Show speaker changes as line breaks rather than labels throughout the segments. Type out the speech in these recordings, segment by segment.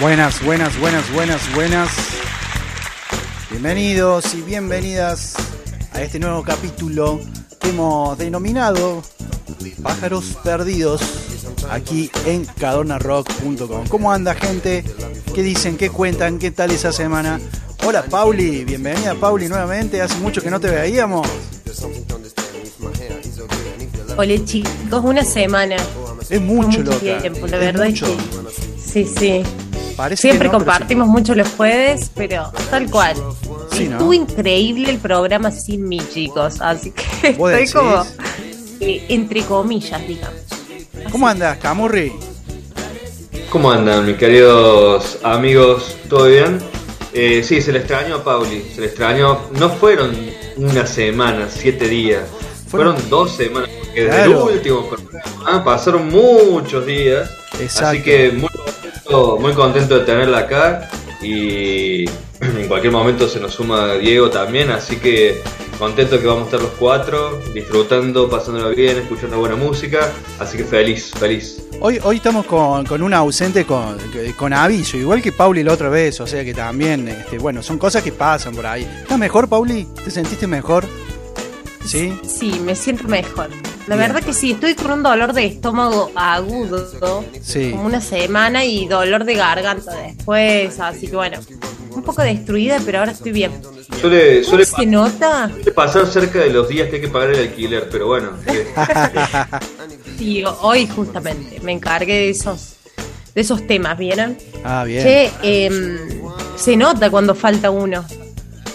Buenas, buenas, buenas, buenas, buenas. Bienvenidos y bienvenidas a este nuevo capítulo que hemos denominado Pájaros Perdidos aquí en cadornarock.com. ¿Cómo anda gente? ¿Qué dicen? ¿Qué cuentan? ¿Qué tal esa semana? Hola Pauli, bienvenida Pauli nuevamente. Hace mucho que no te veíamos.
Hola chicos, una semana.
Es mucho,
mucho
loca.
tiempo, la
Es
verdad
mucho.
es que sí, sí.
Parece
Siempre
no,
compartimos mucho los jueves, pero tal cual.
Sí, ¿no?
Estuvo increíble el programa sin mí, chicos. Así que
¿Vos
estoy
decís?
como eh, entre comillas, digamos.
¿Cómo andas, Camurri?
¿Cómo andan, mis queridos amigos? ¿Todo bien? Eh, sí, se le extrañó a Pauli, se le extrañó. No fueron una semana, siete días,
Fueron-
fueron, dos semanas, porque desde
Claro.
el último programa pasaron muchos días.
Exacto.
Así que muy contento, muy contento de tenerla acá y en cualquier momento se nos suma Diego también, así que contento que vamos a estar los cuatro, disfrutando, pasándolo bien, escuchando buena música, así que feliz, feliz.
Hoy, hoy estamos con, con una ausente con, con aviso, igual que Pauli la otra vez, o sea que también, este, bueno, son cosas que pasan por ahí. ¿Estás mejor, Pauli? ¿Te sentiste mejor? ¿Sí?
Sí, me siento mejor. La
Bien.
verdad que sí, estoy con un dolor de estómago agudo,
Sí.
como una semana y dolor de garganta después, así que bueno, un poco destruida, pero ahora estoy bien.
Suele,
¿Cómo
suele,
se nota?
suele pasar cerca de los días que hay que pagar el alquiler, pero bueno.
Sí, hoy justamente me encargué de esos, de esos temas, ¿vieron?
Ah, bien.
Che, em, se nota cuando falta uno.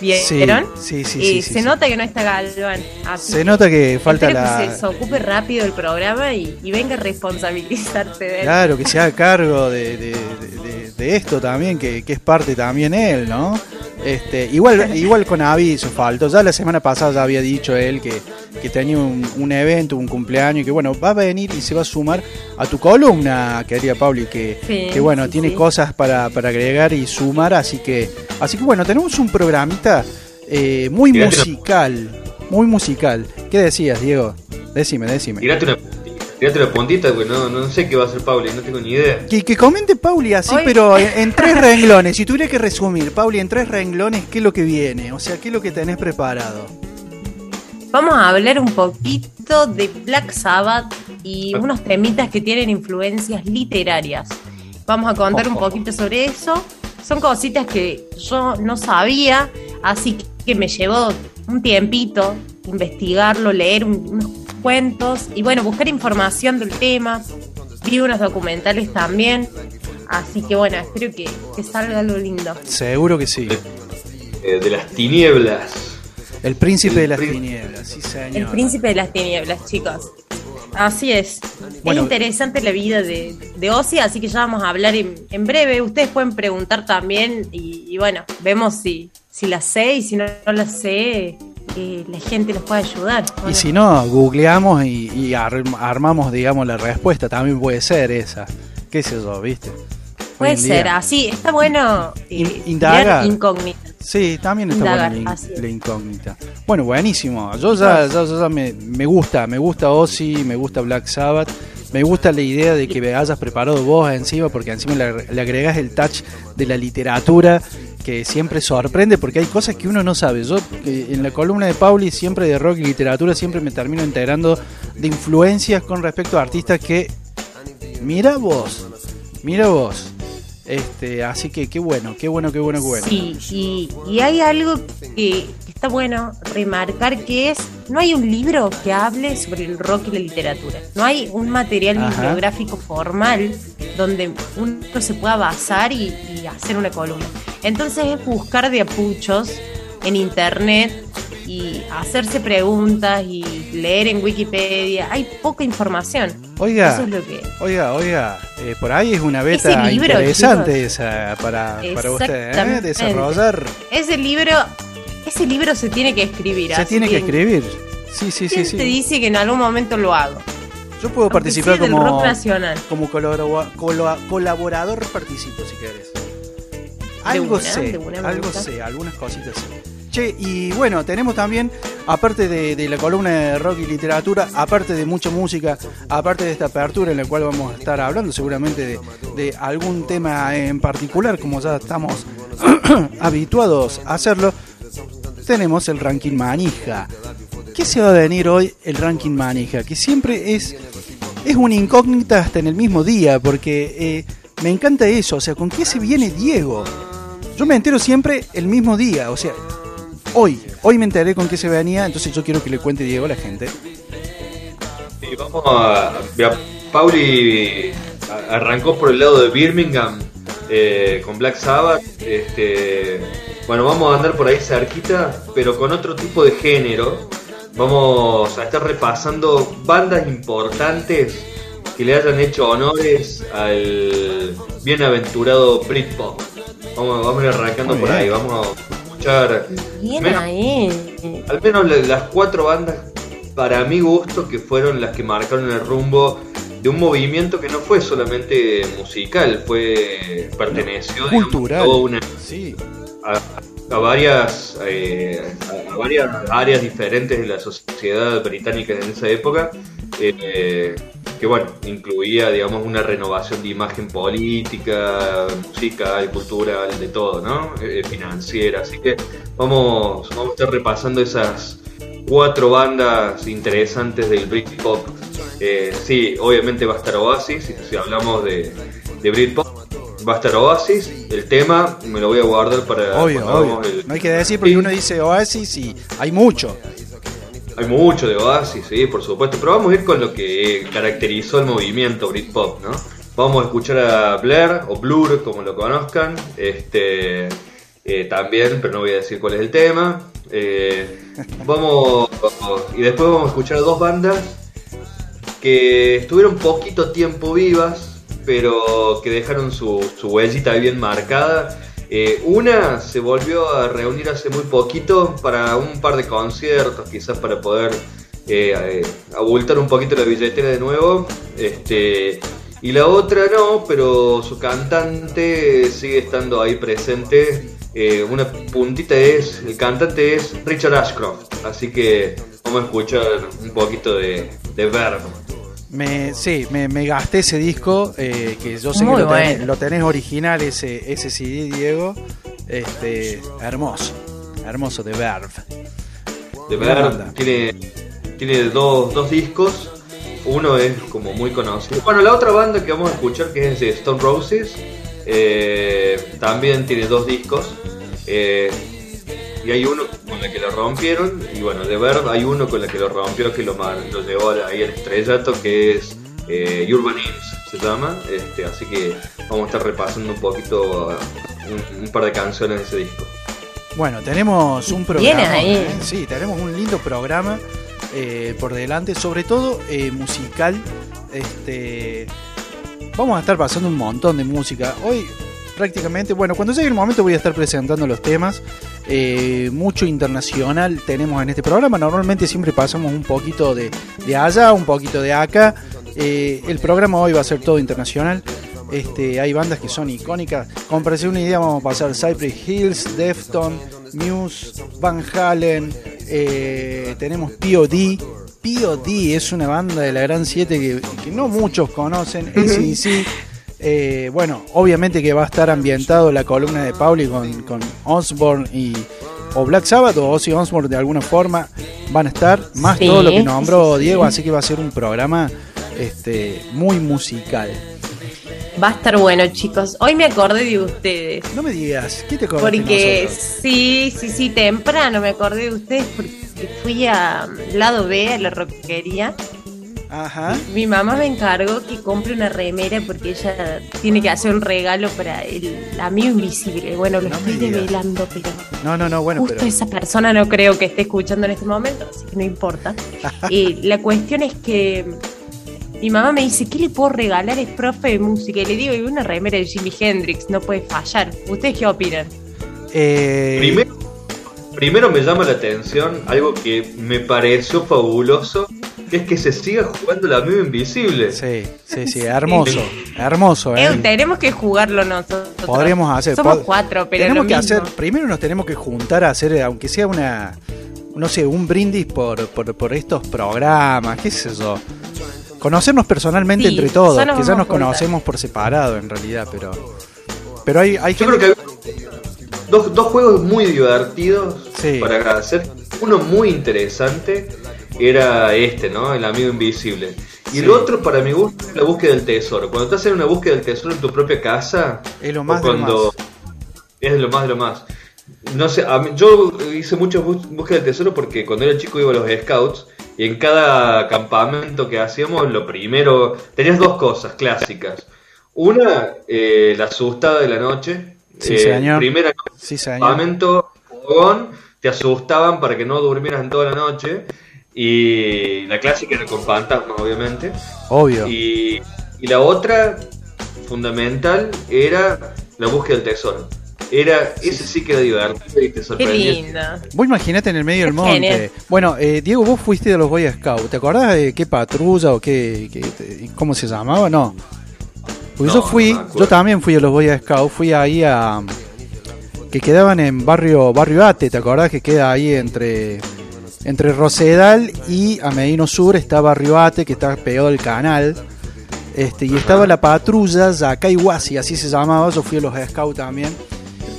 ¿Vieron?
Sí, sí, sí,
Eh,
sí,
se
sí.
nota que no está Galván. así
Se
que
nota que falta la...
que se, se ocupe rápido el programa y, y venga a responsabilizarte de él.
Claro, que se haga cargo de, de- de- de esto también, que, que es parte también él, ¿no? Este, igual, igual con aviso faltó. Ya la semana pasada ya había dicho él que, que tenía un, un evento, un cumpleaños, y que bueno, va a venir y se va a sumar a tu columna, querida Pauli, que,
Sí,
que bueno,
sí,
tiene
sí.
cosas para, para agregar y sumar, así que, así que bueno, tenemos un programita eh, muy
Tirate una-
musical, muy musical. ¿Qué decías, Diego? Decime, decime.
tirate una tirate una puntita, porque no, no sé qué va a hacer Pauli, no tengo ni idea.
Que, que comente Pauli así,
Hoy-
pero en, en tres renglones. Si tuviera que resumir, Pauli, en tres renglones, ¿qué es lo que viene? O sea, ¿qué es lo que tenés preparado?
Vamos a hablar un poquito de Black Sabbath y unos temitas que tienen influencias literarias. Vamos a contar un
Ojo.
poquito sobre eso. Son cositas que yo no sabía, así que me llevó un tiempito investigarlo, leer un- unos cuentos y bueno, buscar información del tema. Vi unos documentales también. Así que bueno, espero que, que salga algo lindo.
Seguro que sí.
Eh, de las tinieblas.
El príncipe de las tinieblas, sí, señor.
El príncipe de las tinieblas, chicos. Así es.
Bueno.
es interesante la vida de, de Ozzy, así que ya vamos a hablar en, en breve. Ustedes pueden preguntar también y, y bueno, vemos si, si la sé y si no, no la sé, eh, la gente nos puede ayudar. ¿o
Y si no, googleamos y, y ar- armamos, digamos, la respuesta. También puede ser esa. ¿Qué sé yo, viste?
puede ser así. Está bueno eh,
In- indagar.
crear incógnitas.
Sí, también está
Indagar,
la,
es.
la incógnita. Bueno, buenísimo. Yo ya, ya, ya- ya me, me gusta, me gusta Ozzy, me gusta Black Sabbath, me gusta la idea de que me hayas preparado vos encima, porque encima le, le agregás el touch de la literatura que siempre sorprende, porque hay cosas que uno no sabe. Yo que en la columna de Pauli, siempre de rock y literatura, siempre me termino enterando de influencias con respecto a artistas que, mira vos, mira vos. Este, así que qué bueno, qué bueno, qué bueno, qué bueno.
Sí, y, y hay algo que está bueno remarcar que es, no hay un libro que hable sobre el rock y la literatura. No hay un material
Ajá.
bibliográfico formal donde uno se pueda basar y, y hacer una columna. Entonces es buscar de apuchos en internet y hacerse preguntas y leer en Wikipedia. Hay poca información.
Oiga,
Eso es lo que...
oiga, oiga, eh, por ahí es una beta
libro,
interesante
chicos.
esa para, para usted, ¿eh? Desarrollar.
Ese libro, ese libro se tiene que escribir.
Se tiene que escribir. Sí, sí,
¿Quién
sí.
te dice que en algún momento lo hago?
Yo puedo
Aunque
participar como,
rock nacional.
como colabora- cola- colaborador, participo si querés. Algo sé, algo sé, algunas cositas sé. Che, y bueno, tenemos también, aparte de, de la columna de rock y literatura, aparte de mucha música, aparte de esta apertura en la cual vamos a estar hablando seguramente de, de algún tema en particular, como ya estamos habituados a hacerlo, tenemos el ranking manija. ¿Qué se va a venir hoy el ranking manija? Que siempre es, es una incógnita hasta en el mismo día, porque eh, me encanta eso, o sea, ¿con qué se viene Diego? Yo me entero siempre el mismo día, o sea, hoy, hoy me enteré con qué se venía, entonces yo quiero que le cuente Diego a la gente.
Y vamos a. mira, Pauli a- arrancó por el lado de Birmingham eh, con Black Sabbath. Este, bueno, vamos a andar por ahí cerquita, pero con otro tipo de género. Vamos a estar repasando bandas importantes que le hayan hecho honores al bienaventurado Britpop. Vamos, vamos a ir arrancando por ahí, vamos a escuchar
Bien
menos-
ahí.
al menos la- las cuatro bandas, para mi gusto, que fueron las que marcaron el rumbo de un movimiento que no fue solamente musical, fue perteneció digamos,
Cultural.
a toda una-
Sí,
a, varias eh, a, varias áreas diferentes de la sociedad británica en esa época eh, que bueno incluía digamos una renovación de imagen política musical cultural de todo no Eh, financiera. Así que vamos vamos a estar repasando esas cuatro bandas interesantes del Britpop. Eh, sí obviamente va a estar Oasis si, si hablamos de, de Britpop va a estar Oasis el tema me lo voy a guardar para
obvio, obvio.
el-
No hay que decir porque
Sí.
uno dice Oasis y hay mucho.
Hay mucho de Oasis, sí, por supuesto, pero vamos a ir con lo que caracterizó el movimiento Britpop, ¿no? Vamos a escuchar a Blair o Blur, como lo conozcan, este, eh, también, pero no voy a decir cuál es el tema. Eh, vamos y después vamos a escuchar a dos bandas que estuvieron poquito tiempo vivas, pero que dejaron su, su huellita bien marcada. Eh, una se volvió a reunir hace muy poquito para un par de conciertos, quizás para poder eh, eh, abultar un poquito la billetera de nuevo. Este, y la otra no, pero su cantante sigue estando ahí presente. Una puntita es, el cantante es Richard Ashcroft, así que vamos a escuchar un poquito de, de Verb.
Me, sí, me, me gasté ese disco, eh, que yo sé
Muy
que lo tenés,
bueno.
lo tenés original, ese, ese CD, Diego. Este, hermoso, hermoso de Verve.
De
Buena
ver,
banda.
tiene, tiene dos, dos discos. Uno es como muy conocido. Bueno, la otra banda que vamos a escuchar, que es de Stone Roses, eh, también tiene dos discos. Eh, y hay uno con el que lo rompieron. Y bueno, de Verb hay uno con el que lo rompió, que lo, lo llevó ahí al estrellato, que es eh, Urban Hymns, se llama. Este, así que vamos a estar repasando un poquito uh, un, un par de canciones de ese disco.
Bueno, tenemos un programa.
Ahí.
¿eh? Sí, tenemos un lindo programa eh, por delante, sobre todo eh, musical. Este, vamos a estar pasando un montón de música. Hoy prácticamente, bueno, cuando llegue el momento voy a estar presentando los temas. Eh, mucho internacional tenemos en este programa. Normalmente siempre pasamos un poquito de, de allá, un poquito de acá. Eh, el programa hoy va a ser todo internacional. Este, hay bandas que son icónicas. Como para hacer una idea, vamos a pasar Cypress Hills, Defton, Muse, Van Halen. eh, tenemos POD. POD es una banda de la Gran 7 que, que no muchos conocen. ACDC. Eh, bueno, obviamente que va a estar ambientado la columna de Pauli con, con Osborne y o Black Sabbath o Ozzy Osbourne de alguna forma van a estar, más
Sí,
todo lo que nombró
sí, sí.
Diego, así que va a ser un programa este, muy musical.
Va a estar bueno, chicos. Hoy me acordé de ustedes.
No me digas, ¿qué te acordaste
Porque
nosotros?
sí, sí, sí, temprano me acordé de ustedes porque fui a lado B, a la roquería.
Ajá.
Mi mamá me encargó que compre una remera porque ella tiene que hacer un regalo para el amigo invisible. Bueno, lo
No
estoy develando, pero
No, no, no, bueno,
justo
pero.
esa persona no creo que esté escuchando en este momento, así que no importa. Eh, la cuestión es que mi mamá me dice, ¿qué le puedo regalar? Es profe de música. Y le digo, y una remera de Jimi Hendrix, no puede fallar. ¿Ustedes qué opinan?
Eh,
Primero, primero me llama la atención algo que me pareció fabuloso, que es que se siga jugando la amigo invisible.
Sí, sí, sí, hermoso. Hermoso, ¿eh?
Eh, tenemos que jugarlo nosotros.
Podríamos hacer.
Somos
pod-
cuatro, pero
Tenemos
lo
que
mismo.
hacer. Primero nos tenemos que juntar a hacer, aunque sea una. No sé, un brindis por, por, por estos programas, qué sé yo. Conocernos personalmente
Sí,
entre todos,
ya
que
nos
ya nos conocemos por separado en realidad, pero. Pero hay, hay
Yo
gente.
creo que hay dos, dos juegos muy divertidos
Sí.
para hacer. Uno muy interesante era este, ¿no? El amigo invisible. Y el
Sí.
otro, para mi gusto, es la búsqueda del tesoro. Cuando estás en una búsqueda del tesoro en tu propia casa,
Es lo más
o
de lo
cuando
más.
es lo más de lo más. No sé, a mí- yo hice mucho bus- búsqueda del tesoro porque cuando era chico iba a los scouts y en cada campamento que hacíamos, lo primero, tenías dos cosas clásicas. Una, eh, la asustada de la noche.
Sí,
Eh,
señor.
Primera
Sí, señor.
campamento, fogón, te asustaban para que no durmieras en toda la noche. Y la clásica era con fantasmas, obviamente.
Obvio.
Y, y la otra, fundamental, era la búsqueda del tesoro. Era, ese sí que era divertido y te
Qué
sorprendía.
lindo.
Vos imaginate en el medio del monte.
genial.
Bueno, eh, Diego, vos fuiste de los Boy Scouts. ¿Te acordás de qué patrulla o qué, qué- cómo se llamaba? No. Porque
No,
yo fui,
no
yo también fui a los Boy Scouts. Fui ahí a que quedaban en barrio barrio Ate. ¿Te acordás que queda ahí entre entre Rosedal y a Medino Sur está barrio Ate que está pegado al canal. Este, y estaba la patrulla Yakaiwasi, así se llamaba. Yo fui a los Scouts también.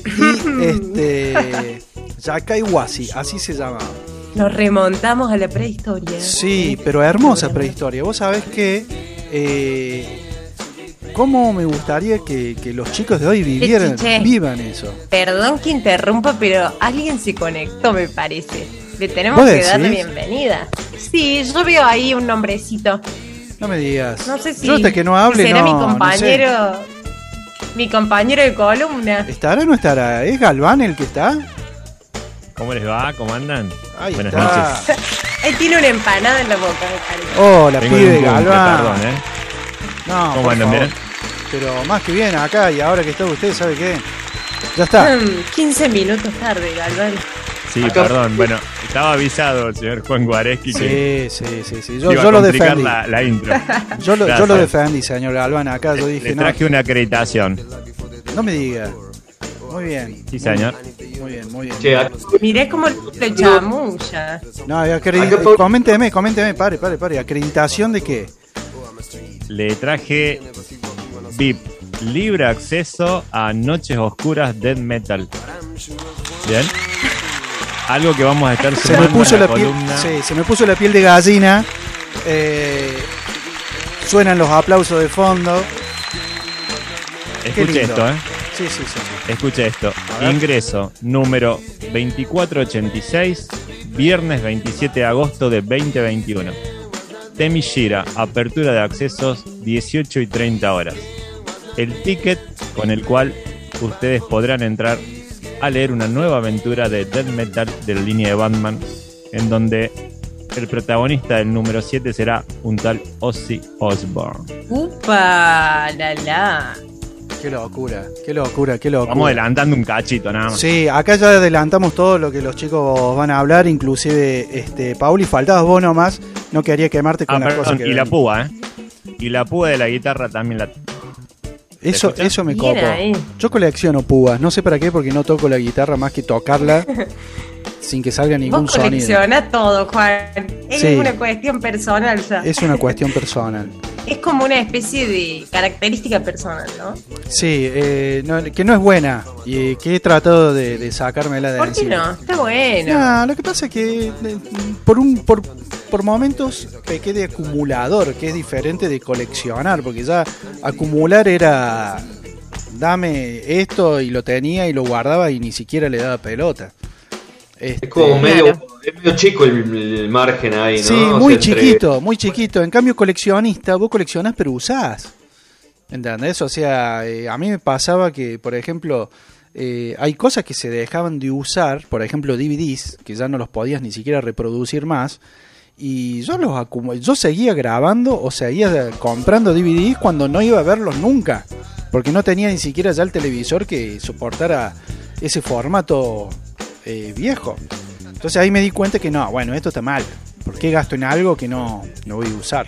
Y este. Yakaiwasi, así se llamaba.
Nos remontamos a la prehistoria.
Sí, pero hermosa prehistoria. Vos sabés que. Eh, ¿Cómo me gustaría que, que los chicos de hoy vivieran,
chiche.
vivan eso?
Perdón que interrumpa, pero alguien se conectó, me parece. Le tenemos
¿Vos
que dar la bienvenida. Sí, yo veo ahí un nombrecito.
No me digas.
No sé si
Yo hasta que no hable,
será
no,
mi
no sé.
compañero. Mi compañero de columna.
¿Estará o no estará? ¿Es Galván el que está?
¿Cómo les va? ¿Cómo andan?
Ahí
Buenas
está.
noches.
Él tiene una empanada en la boca, me parece.
Hola,
Tengo
pibe Galván.
perdón, ¿eh?
No,
¿Cómo
por
andan?
favor.
¿Bien?
Pero más que bien acá y ahora que está usted, ¿sabe qué? Ya está.
Mm, 15 minutos tarde, Galván.
Sí,
Acá-
perdón. Bueno, estaba avisado el señor Juan Guareschi que
Sí, sí, sí, sí.
iba
Yo,
a
lo defendí.
la, la intro.
Yo lo, yo lo defendí, señor Galván. Acá yo dije,
Le
no,
traje una acreditación.
no me diga. Muy bien.
Sí, señor.
Muy bien, muy bien.
Che,
Miré cómo lo chamulla.
No, acredi-
Acá por-
coménteme, coménteme, pare, pare, pare. ¿Acreditación de qué?
Le traje VIP, libre acceso a Noches Oscuras Dead Metal. Bien. Algo que vamos a estar
Se me puso
la,
la piel, sí, se me puso la piel de gallina. Eh, suenan los aplausos de fondo.
Escuche esto, ¿eh?
Sí, sí, sí. sí.
Escuche esto. Ingreso número 2486, viernes 27 de agosto de 2021. Temishira, apertura de accesos 18 y 30 horas. El ticket con el cual ustedes podrán entrar a leer una nueva aventura de death metal de la línea de Batman, en donde el protagonista del número 7 será un tal Ozzy Osbourne.
Upa, la la.
Qué locura, qué locura, qué locura.
Vamos adelantando un cachito nada más.
Sí, acá ya adelantamos todo lo que los chicos van a hablar, inclusive este Pauli, faltabas vos nomás, no quería quemarte con
Ah,
las cosas que
y la púa, ¿eh? Y la púa de la guitarra también la...
Eso,
escuchás?
eso me copo.
ahí.
Yo colecciono púas, no sé para qué, porque no toco la guitarra más que tocarla sin que salga ningún
Vos
sonido.
todo, Juan. Es
Sí.
una cuestión personal ya. Es...
Es una cuestión personal.
como una especie de característica personal, ¿no?
Sí, eh, no, que no es buena y que he tratado de, de sacármela de
¿Por qué
encima.
no? Está bueno.
No, lo que pasa es que eh, por un por por momentos pequé de acumulador, que es diferente de coleccionar, porque ya acumular era dame esto y lo tenía y lo guardaba y ni siquiera le daba pelota.
Es
Este,
como medio,
Claro.
es medio chico el, el margen ahí, ¿no?
Sí,
O
muy
entre-
chiquito, muy chiquito. En cambio, coleccionista, vos coleccionás pero usás. ¿Entendés? O sea, eh, a mí me pasaba que, por ejemplo, eh, hay cosas que se dejaban de usar, por ejemplo, DVDs, que ya no los podías ni siquiera reproducir más. Y yo los yo seguía grabando o seguía comprando DVDs cuando no iba a verlos nunca. Porque no tenía ni siquiera ya el televisor que soportara ese formato eh, viejo. Entonces ahí me di cuenta que no, bueno, esto está mal. ¿Por qué gasto en algo que no, no voy a usar?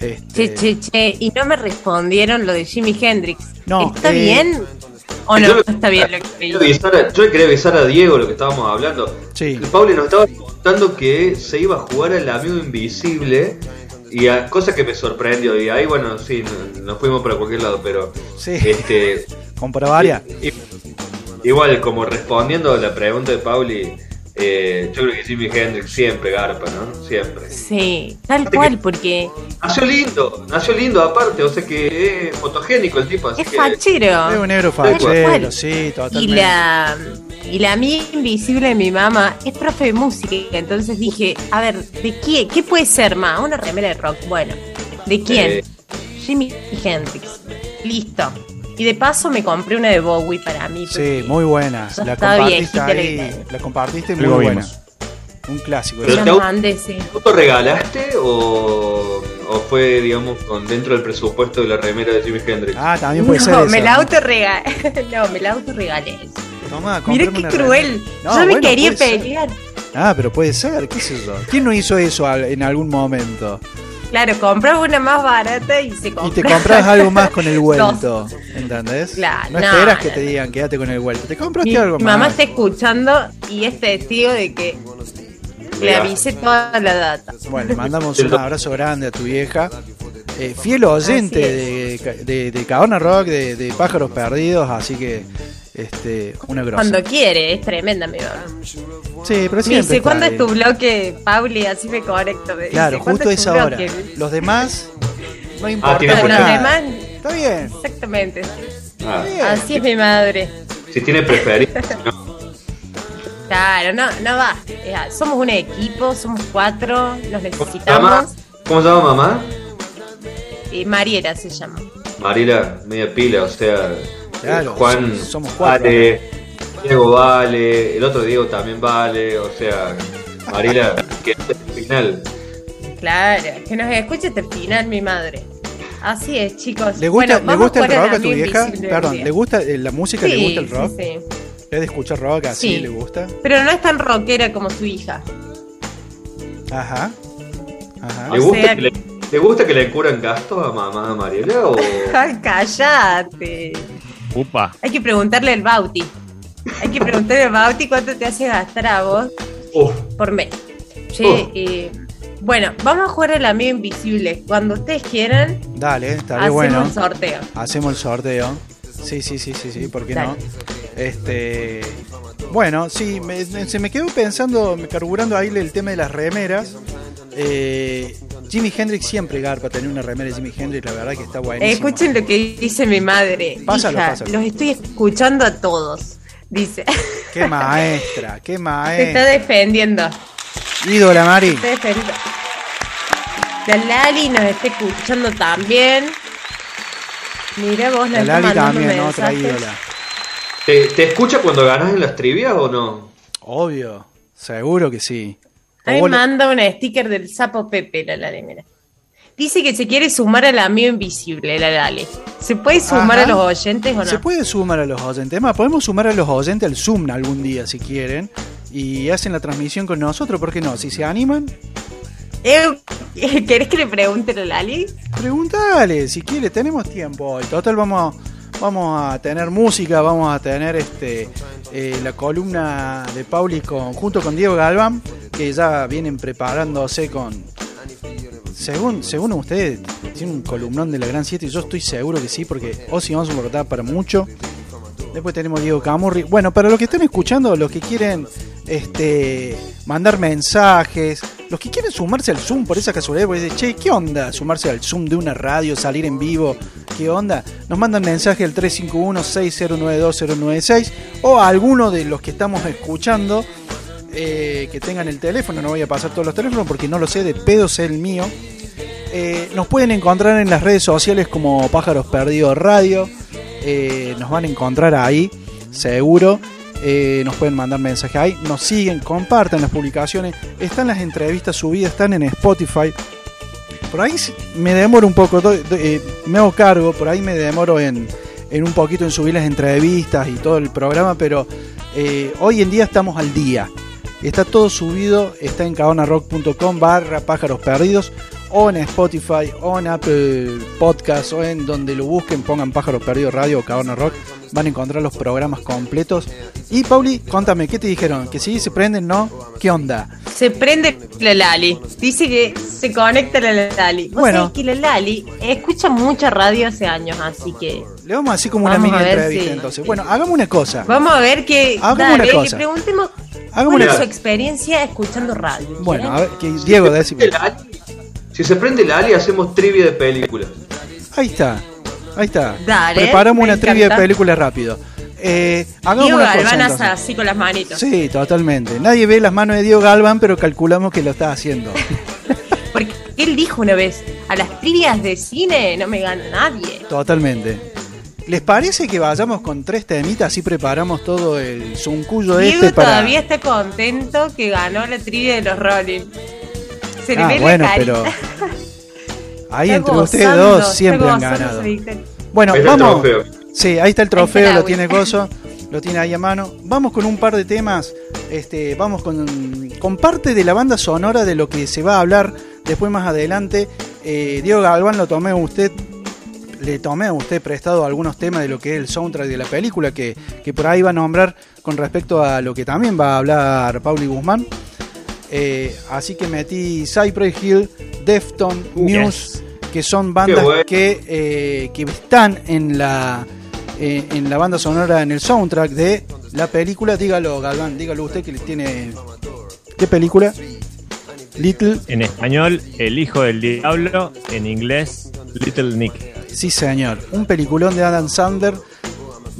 Este,
Che, che, che. Y no me respondieron lo de Jimi Hendrix.
No,
¿Está
eh,
bien o
Yo
no
lo-
está bien lo que
avisar a- yo le quería avisar a Diego lo que estábamos hablando.
Sí.
El Pablo nos estaba contando que se iba a jugar al amigo invisible y a, cosa que me sorprendió. Y ahí, bueno, sí, no- nos fuimos para cualquier lado, pero.
Sí.
Este,
compra varias.
Igual, como respondiendo a la pregunta de Pauli, eh, yo creo que Jimi Hendrix siempre garpa, ¿no? Siempre.
Sí, tal cual, porque
Nació lindo, nació lindo aparte, o sea que es fotogénico el tipo, así
es
que.
Es
fachero.
un negro fachero, sí,
Y
totalmente.
la, y la amiga invisible de mi mamá es profe de música. Entonces dije, a ver, ¿de quién? ¿Qué puede ser más? Una remera de rock. Bueno, ¿de quién?
Eh.
Jimi Hendrix. Listo. Y de paso me compré una de Bowie para mí.
Sí, muy buena. La compartiste ahí. La compartiste muy buena.
vimos.
Un clásico.
Pero
la
te-
mandé, sí.
¿Tú lo regalaste o, o fue, digamos, con dentro del presupuesto de la remera de Jimi Hendrix?
Ah, también puede ser
No,
esa.
me la autorregalé. no, me la autorregalé.
Tomá,
Mirá qué cruel.
No,
Yo me
bueno,
quería
ser.
pelear.
Ah, pero puede ser, qué sé yo. ¿Quién no hizo eso en algún momento?
Claro, compraba una más barata y se
Y
compraba.
te compras algo más con el vuelto, ¿entendés?
Claro,
no
no,
esperas que te digan quédate con el vuelto. Te compraste
Mi,
algo
mi
más.
mamá está escuchando y es testigo de que le avisé toda la data.
Bueno, le mandamos un abrazo grande a tu vieja. Eh, fiel oyente de, de, de Rock, de, de Pájaros Perdidos, así que este, una grosa.
Cuando quiere, es tremenda mi mamá.
Sí, pero
Me
siempre.
dice,
está
¿cuándo es tu bloque, Pauli? Así me conecto. Me
Claro,
dice, ¿cuándo
justo
es tu
esa hora.
bloque?
Los demás, no importa.
tiene
Pero los demás,
Está bien.
exactamente.
Ah,
Bien.
Así es mi madre.
si tiene preferencia. no.
Claro, no, no va. Eh, somos un equipo, somos cuatro, nos necesitamos.
¿Cómo se llama mamá?
Eh, Mariela se llama.
Mariela, media pila, o sea,
Claro,
Juan
somos cuatro.
vale, Diego vale, el otro Diego también vale, o sea, Mariela, que es el final.
Claro, que nos escuche hasta el final, mi madre. Así es, chicos.
¿Le gusta,
Bueno,
¿le gusta el rock a tu vieja? Perdón. ¿le gusta eh, la música? ¿Le gusta el rock?
Sí, sí.
¿Es de escuchar rock así?
Sí.
¿Le gusta?
Pero no es tan rockera como su hija.
Ajá. Ajá.
¿Le gusta,
sea
que le, ¿Le gusta que le curan gastos a mamá Mariela o...?
Cállate.
Upa.
Hay que preguntarle al Bauti. Hay que preguntarle al Bauti cuánto te hace gastar a vos
Uf,
por mes. Che,
Oh.
eh, bueno, vamos a jugar al amigo invisible. Cuando ustedes quieran,
Dale,
hacemos
bueno.
un sorteo.
Hacemos el sorteo. Sí, sí, sí, sí, sí, ¿por qué
Dale.
no? Este, bueno, sí, me- se me quedó pensando, me carburando ahí el tema de las remeras. Eh, Jimi Hendrix siempre garpa tener una remera de Jimi Hendrix, la verdad que está buenísimo.
escuchen lo que dice mi madre.
Pásalo,
Hija,
pásalo.
los estoy escuchando a todos. Dice.
Qué maestra, qué
Se está
maestra.
defendiendo.
Ídola, Mari.
Se está defendiendo. La Lali nos está escuchando también. Mira vos,
La
está
Lali también, otra
mensajes.
ídola.
¿Te, te escucha cuando ganas en las trivias o no?
Obvio, seguro que sí.
A mí
O vos le-
manda un sticker del sapo Pepe, la mira. Dice que se quiere sumar al amigo invisible, la Lali. ¿Se puede sumar
Ajá.
a los oyentes o no?
Se puede sumar a los oyentes. Más, podemos sumar a los oyentes al Zoom algún día si quieren. Y hacen la transmisión con nosotros, ¿por qué no? Si se animan,
Eh, ¿Querés que le pregunte a la Lali?
Preguntale, si quiere, tenemos tiempo hoy. Total, vamos, vamos a tener música, vamos a tener este eh, la columna de Pauli con, junto con Diego Galván, que ya vienen preparándose con. Según, según ustedes, tiene un columnón de la Gran 7 y yo estoy seguro que sí, porque Ozzy Osbourne está para mucho. Después tenemos Diego Camurri. Bueno, para los que están escuchando, los que quieren este, mandar mensajes, los que quieren sumarse al Zoom por esa casualidad, porque dicen, che, ¿qué onda sumarse al Zoom de una radio, salir en vivo? ¿Qué onda? Nos mandan mensaje al 351-6092-096 o a alguno de los que estamos escuchando eh, que tengan el teléfono. No voy a pasar todos los teléfonos porque no lo sé, de pedo sé el mío. Eh, nos pueden encontrar en las redes sociales como Pájaros Perdidos Radio. Eh, nos van a encontrar ahí, seguro. Nos pueden mandar mensajes ahí. Nos siguen, compartan las publicaciones. Están las entrevistas subidas, están en Spotify. Por ahí me demoro un poco, me hago cargo, por ahí me demoro en, en un poquito en subir las entrevistas y todo el programa, pero hoy en día estamos al día. Está todo subido, está en cabanarock.com barra pájaros perdidos o en Spotify o en Apple Podcast o en donde lo busquen, pongan pájaros perdidos radio o Cabana Rock, van a encontrar los programas completos. Y Pauli, contame, ¿qué te dijeron? ¿Que sí se prenden, no? ¿Qué onda?
Se prende la Lali. Dice que se conecta la Lali. Vos
Bueno.
sabés que la Lali escucha mucha radio hace años, así que
Le vamos a hacer como una
Vamos
mini entrevista
si-
entonces. Bueno, hagamos una cosa.
vamos a ver que.
Hagamos
dale,
una cosa.
preguntemos
Hagamos
es su
cosa.
experiencia escuchando radio.
Bueno, a ver, que Diego, decime.
El Ali- Si se prende la Ali, hacemos trivia de películas.
Ahí está, ahí está.
Dale,
Preparamos una trivia de películas rápido. Eh, hagamos
Diego
una cosa.
Galván hace
entonces.
así con las manitos.
Sí, totalmente. Nadie ve las manos de Diego Galván, pero calculamos que lo está haciendo.
Porque él dijo una vez: a las trivias de cine no me gana nadie.
Totalmente. ¿Les parece que vayamos con tres temitas así preparamos todo el zuncuyo
Diego
este para...
todavía está contento que ganó la trivia de los Rolling. Se le
Ah,
ve la
bueno, pero ahí
Está
entre ustedes dos siempre han ganado. Bueno,
Ahí
vamos. Sí, ahí está el trofeo,
está
lo tiene. Gozo, lo tiene ahí a mano. Vamos con un par de temas, este, vamos con, con parte de la banda sonora de lo que se va a hablar después más adelante. Eh, Diego Galván lo tomé usted, le tomé a usted prestado algunos temas de lo que es el soundtrack de la película que, que por ahí va a nombrar con respecto a lo que también va a hablar Pauli Guzmán. Eh, así que metí Cypress Hill, Defton, Muse, que son bandas
bueno.
que, eh, que están en la eh, en la banda sonora, en el soundtrack de la película. Dígalo, Galván, dígalo usted que tiene. ¿Qué película? Little.
En español, El Hijo del Diablo. En inglés, Little Nick.
Sí, señor. Un peliculón de Adam Sandler.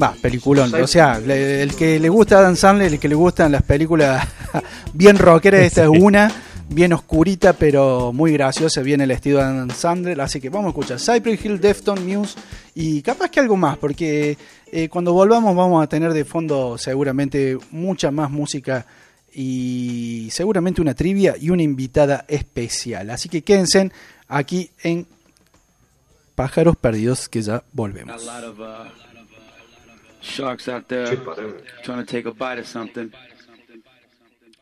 Va, peliculón. O sea, le- el que le gusta Adam Sandler, el que le gustan las películas bien rockeras, esta es una. Bien oscurita, pero muy graciosa, bien el estilo de Adam Sandler. Así que vamos a escuchar Cypress Hill, Defton, Muse y capaz que algo más, porque eh, cuando volvamos vamos a tener de fondo seguramente mucha más música y seguramente una trivia y una invitada especial. Así que quédense aquí en Pájaros Perdidos, que ya volvemos.
Uh, sharks out there trying to take a bite of something.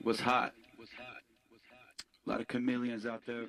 Was hot. A lot of chameleons out there